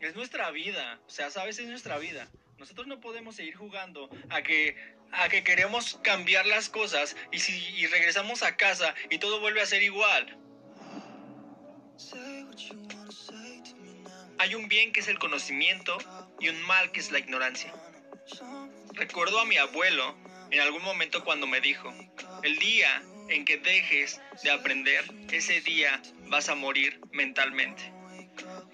es nuestra vida, o sea, sabes, es nuestra vida. Nosotros no podemos seguir jugando a que a que queremos cambiar las cosas y si y regresamos a casa y todo vuelve a ser igual. Hay un bien que es el conocimiento y un mal que es la ignorancia. Recuerdo a mi abuelo en algún momento cuando me dijo, el día en que dejes de aprender, ese día vas a morir mentalmente.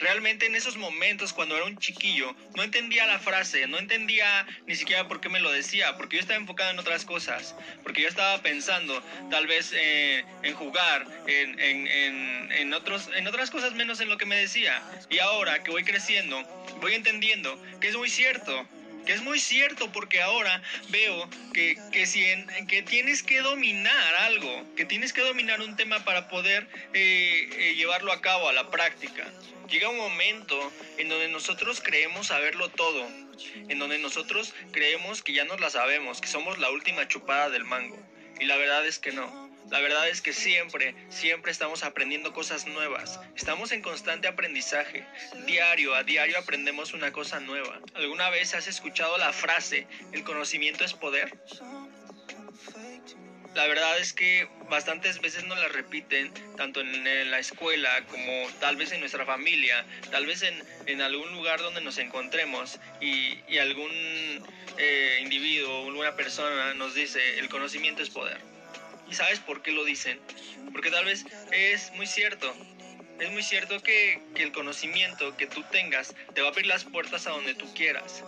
Realmente en esos momentos, cuando era un chiquillo, no entendía la frase, no entendía ni siquiera por qué me lo decía, porque yo estaba enfocado en otras cosas, porque yo estaba pensando tal vez eh, en jugar, en, en, en, otros, en otras cosas menos en lo que me decía. Y ahora que voy creciendo, voy entendiendo que es muy cierto, que es muy cierto porque ahora veo que, que, si que tienes que dominar algo, que tienes que dominar un tema para poder eh, eh, llevarlo a cabo a la práctica. Llega un momento en donde nosotros creemos saberlo todo, en donde nosotros creemos que ya nos la sabemos, que somos la última chupada del mango. Y la verdad es que no. La verdad es que siempre, siempre estamos aprendiendo cosas nuevas. Estamos en constante aprendizaje. Diario a diario aprendemos una cosa nueva. ¿Alguna vez has escuchado la frase, el conocimiento es poder? La verdad es que bastantes veces nos la repiten, tanto en, la escuela como tal vez en nuestra familia, tal vez en, algún lugar donde nos encontremos y, y algún eh, individuo, alguna persona nos dice, el conocimiento es poder. ¿Y sabes por qué lo dicen? Porque tal vez es muy cierto, es muy cierto que, que, el conocimiento que tú tengas te va a abrir las puertas a donde tú quieras.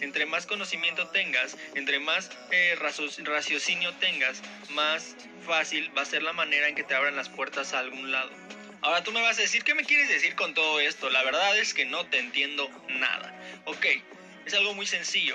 Entre más conocimiento tengas, entre más eh, raciocinio tengas, más fácil va a ser la manera en que te abran las puertas a algún lado. Ahora tú me vas a decir, ¿qué me quieres decir con todo esto? La verdad es que no te entiendo nada. Ok, es algo muy sencillo.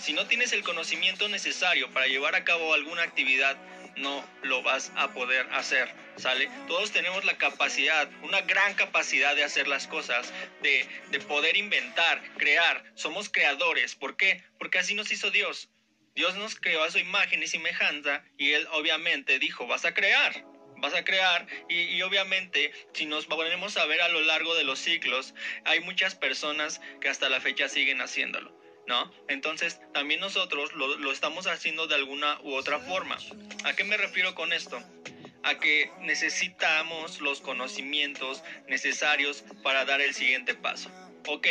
Si no tienes el conocimiento necesario para llevar a cabo alguna actividad, no lo vas a poder hacer, ¿sale? Todos tenemos la capacidad, una gran capacidad de hacer las cosas, de, de poder inventar, crear. Somos creadores. ¿Por qué? Porque así nos hizo Dios. Dios nos creó a su imagen y semejanza y Él obviamente dijo, vas a crear vas a crear y, y, obviamente si nos ponemos a ver a lo largo de los ciclos hay muchas personas que hasta la fecha siguen haciéndolo. ¿No? Entonces, también nosotros lo, lo estamos haciendo de alguna u otra forma. ¿A qué me refiero con esto? A que necesitamos los conocimientos necesarios para dar el siguiente paso. Ok,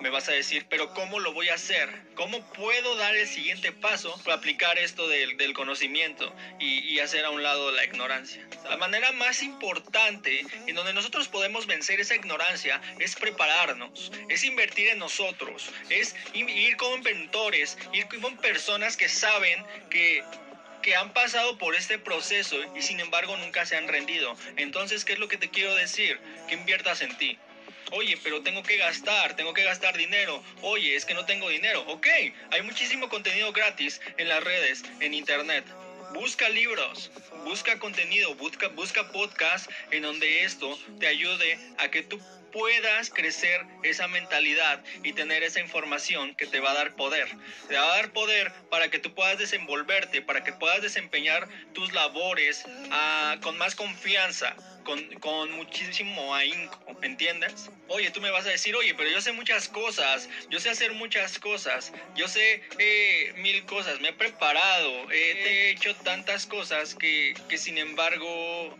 me vas a decir, pero ¿cómo lo voy a hacer? ¿Cómo puedo dar el siguiente paso para aplicar esto del, del conocimiento y, y, hacer a un lado la ignorancia? La manera más importante en donde nosotros podemos vencer esa ignorancia es prepararnos, es invertir en nosotros, es ir con mentores, ir con personas que saben que que han pasado por este proceso y sin embargo nunca se han rendido. Entonces, ¿qué es lo que te quiero decir? Que inviertas en ti. Oye, pero tengo que gastar, tengo que gastar dinero. Oye, es que no tengo dinero. Ok, hay muchísimo contenido gratis en las redes, en internet. Busca libros, busca contenido, busca, busca podcast en donde esto te ayude a que tú puedas crecer esa mentalidad y tener esa información que te va a dar poder. Te va a dar poder para que tú puedas desenvolverte, para que puedas desempeñar tus labores ah, con más confianza, con, con, muchísimo ahínco, ¿entiendes? Oye, tú me vas a decir, oye, pero yo sé muchas cosas, yo sé hacer muchas cosas, yo sé eh, mil cosas, me he preparado, he hecho tantas cosas que, que sin embargo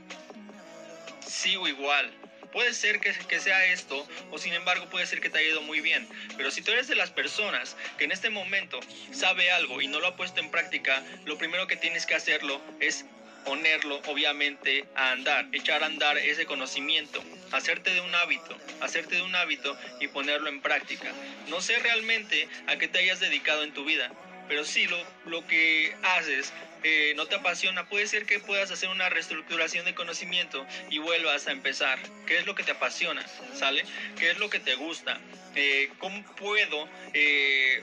sigo igual. Puede ser que, que, sea esto, o sin embargo puede ser que te haya ido muy bien. Pero si tú eres de las personas que en este momento sabe algo y no lo ha puesto en práctica, lo primero que tienes que hacerlo es ponerlo obviamente a andar, echar a andar ese conocimiento, hacerte de un hábito, hacerte de un hábito y ponerlo en práctica. No sé realmente a qué te hayas dedicado en tu vida, pero si lo, lo que haces eh, no te apasiona, puede ser que puedas hacer una reestructuración de conocimiento y vuelvas a empezar. ¿Qué es lo que te apasiona? ¿Sale? ¿Qué es lo que te gusta? Eh, ¿Cómo puedo eh,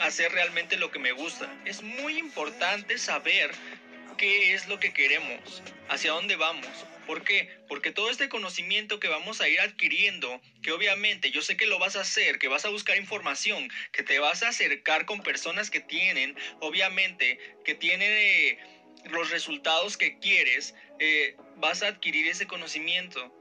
hacer realmente lo que me gusta? Es muy importante saber qué es lo que queremos, hacia dónde vamos. ¿Por qué? Porque todo este conocimiento que vamos a ir adquiriendo, que obviamente yo sé que lo vas a hacer, que vas a buscar información, que te vas a acercar con personas que tienen, obviamente, que tienen eh, los resultados que quieres, eh, vas a adquirir ese conocimiento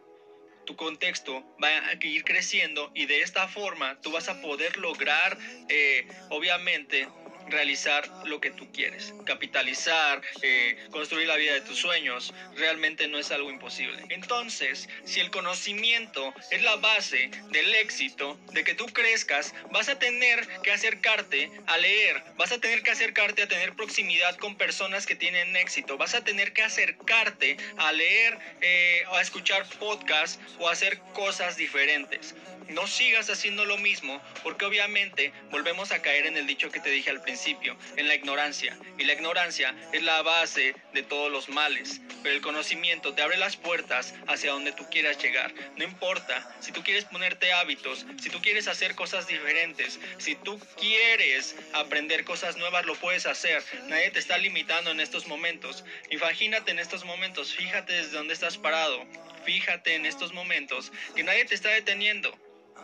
tu contexto va a ir creciendo y de esta forma tú vas a poder lograr, eh, obviamente, realizar lo que tú quieres, capitalizar, eh, construir la vida de tus sueños, realmente no es algo imposible. Entonces, si el conocimiento es la base del éxito, de que tú crezcas, vas a tener que acercarte a leer, vas a tener que acercarte a tener proximidad con personas que tienen éxito, vas a tener que acercarte a leer eh, a escuchar podcasts o a hacer cosas diferentes. No sigas haciendo lo mismo, porque obviamente volvemos a caer en el dicho que te dije al principio, en la ignorancia. Y la ignorancia es la base de todos los males, pero el conocimiento te abre las puertas hacia donde tú quieras llegar. No importa si tú quieres ponerte hábitos, si tú quieres hacer cosas diferentes, si tú quieres aprender cosas nuevas, lo puedes hacer. Nadie te está limitando en estos momentos. Imagínate en estos momentos, fíjate desde dónde estás parado. Fíjate en estos momentos que nadie te está deteniendo.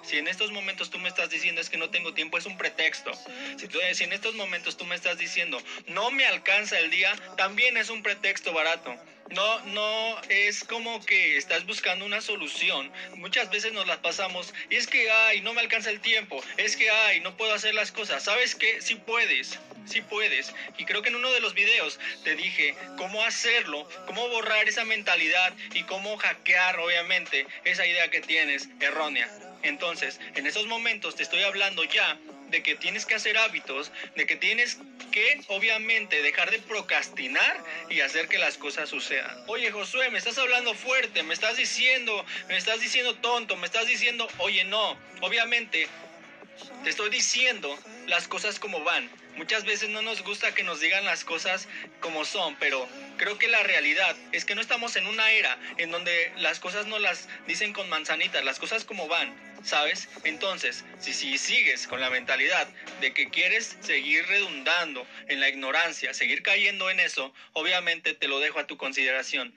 Si en estos momentos tú me estás diciendo es que no tengo tiempo, es un pretexto. Si, tú, si en estos momentos tú me estás diciendo no me alcanza el día, también es un pretexto barato. No, no es como que estás buscando una solución. Muchas veces nos las pasamos y es que, ay, no me alcanza el tiempo. Es que, ay, no puedo hacer las cosas. ¿Sabes qué? Sí puedes, sí puedes. Y creo que en uno de los videos te dije cómo hacerlo, cómo borrar esa mentalidad y cómo hackear, obviamente, esa idea que tienes errónea. Entonces, en esos momentos te estoy hablando ya de que tienes que hacer hábitos, de que tienes que obviamente dejar de procrastinar y hacer que las cosas sucedan. Oye Josué, me estás hablando fuerte, me estás diciendo, me estás diciendo tonto, me estás diciendo, oye no, obviamente te estoy diciendo las cosas como van. Muchas veces no nos gusta que nos digan las cosas como son, pero creo que la realidad es que no estamos en una era en donde las cosas no las dicen con manzanitas, las cosas como van, ¿sabes? Entonces, si, si sigues con la mentalidad de que quieres seguir redundando en la ignorancia, seguir cayendo en eso, obviamente te lo dejo a tu consideración.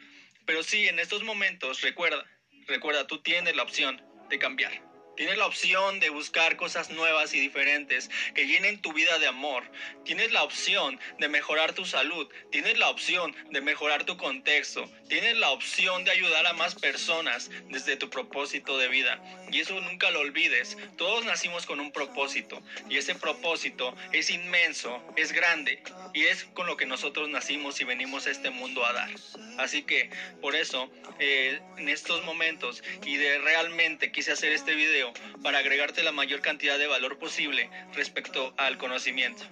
Pero sí, en estos momentos, recuerda, recuerda, tú tienes la opción de cambiar. Tienes la opción de buscar cosas nuevas y diferentes que llenen tu vida de amor. Tienes la opción de mejorar tu salud. Tienes la opción de mejorar tu contexto. Tienes la opción de ayudar a más personas desde tu propósito de vida. Y eso nunca lo olvides. Todos nacimos con un propósito. Y ese propósito es inmenso, es grande. Y es con lo que nosotros nacimos y venimos a este mundo a dar. Así que por eso eh, en estos momentos y de realmente quise hacer este video para agregarte la mayor cantidad de valor posible respecto al conocimiento.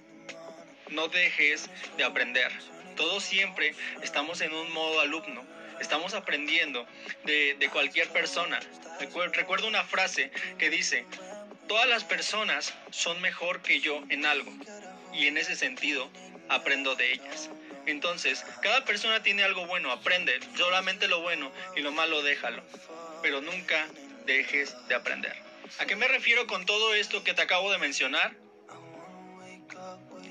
No dejes de aprender. Todos siempre estamos en un modo alumno. Estamos aprendiendo de, de cualquier persona. Recuerdo una frase que dice, todas las personas son mejor que yo en algo. Y en ese sentido, aprendo de ellas. Entonces, cada persona tiene algo bueno, aprende solamente lo bueno y lo malo déjalo. Pero nunca dejes de aprender. ¿A qué me refiero con todo esto que te acabo de mencionar?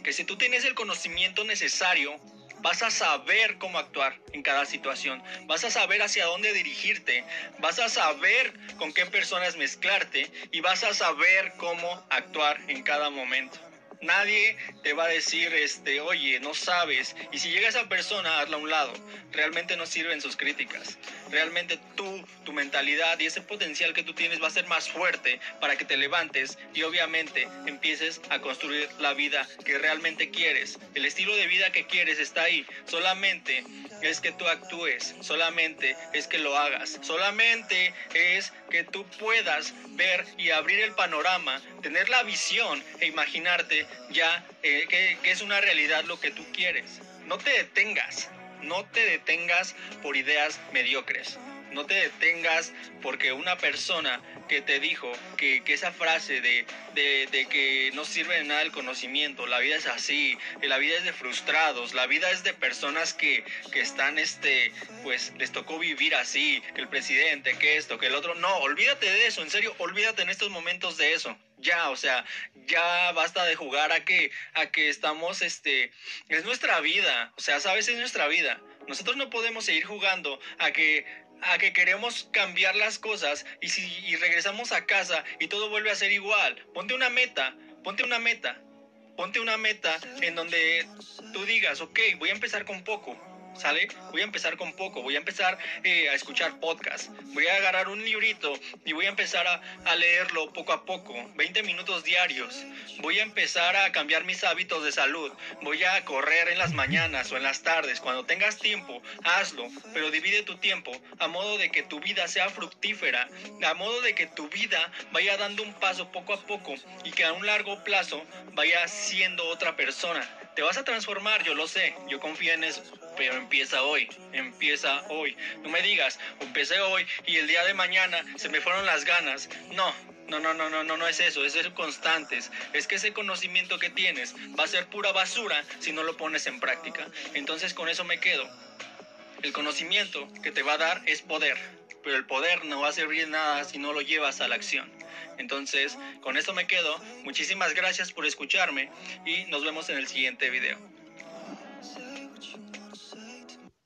Que si tú tienes el conocimiento necesario, vas a saber cómo actuar en cada situación, vas a saber hacia dónde dirigirte, vas a saber con qué personas mezclarte y vas a saber cómo actuar en cada momento. Nadie te va a decir, este, oye, no sabes. Y si llega esa persona, hazla a un lado. Realmente no sirven sus críticas. Realmente tú, tu mentalidad y ese potencial que tú tienes va a ser más fuerte para que te levantes y obviamente empieces a construir la vida que realmente quieres. El estilo de vida que quieres está ahí. Solamente es que tú actúes. Solamente es que lo hagas. Solamente es que tú puedas ver y abrir el panorama, tener la visión e imaginarte ya eh, que, es una realidad lo que tú quieres. No te detengas, no te detengas por ideas mediocres. No te detengas porque una persona que te dijo que, esa frase de, de, que no sirve de nada el conocimiento, la vida es así, que la vida es de frustrados, la vida es de personas que, que están, este, pues les tocó vivir así, que el presidente, que esto, que el otro, no, olvídate de eso, en serio, olvídate en estos momentos de eso ya, o sea, ya basta de jugar a que, a que estamos, este, es nuestra vida, o sea, sabes, es nuestra vida. Nosotros no podemos seguir jugando a que a que queremos cambiar las cosas y si y regresamos a casa y todo vuelve a ser igual. Ponte una meta, ponte una meta, ponte una meta en donde tú digas, ok, voy a empezar con poco, ¿sale? Voy a empezar con poco, voy a empezar eh, a escuchar podcast, voy a agarrar un librito y voy a empezar a, a, leerlo poco a poco, 20 minutos diarios, voy a empezar a cambiar mis hábitos de salud, voy a correr en las mañanas o en las tardes, cuando tengas tiempo, hazlo, pero divide tu tiempo a modo de que tu vida sea fructífera, a modo de que tu vida vaya dando un paso poco a poco y que a un largo plazo vaya siendo otra persona. Te vas a transformar, yo lo sé, yo confío en eso, pero empieza hoy, empieza hoy. No me digas, empecé hoy y el día de mañana se me fueron las ganas. No, no, no, no, no, no, no es eso, es ser constantes. Es que ese conocimiento que tienes va a ser pura basura si no lo pones en práctica. Entonces con eso me quedo. El conocimiento que te va a dar es poder, pero el poder no va a servir nada si no lo llevas a la acción. Entonces, con esto me quedo. Muchísimas gracias por escucharme y nos vemos en el siguiente video.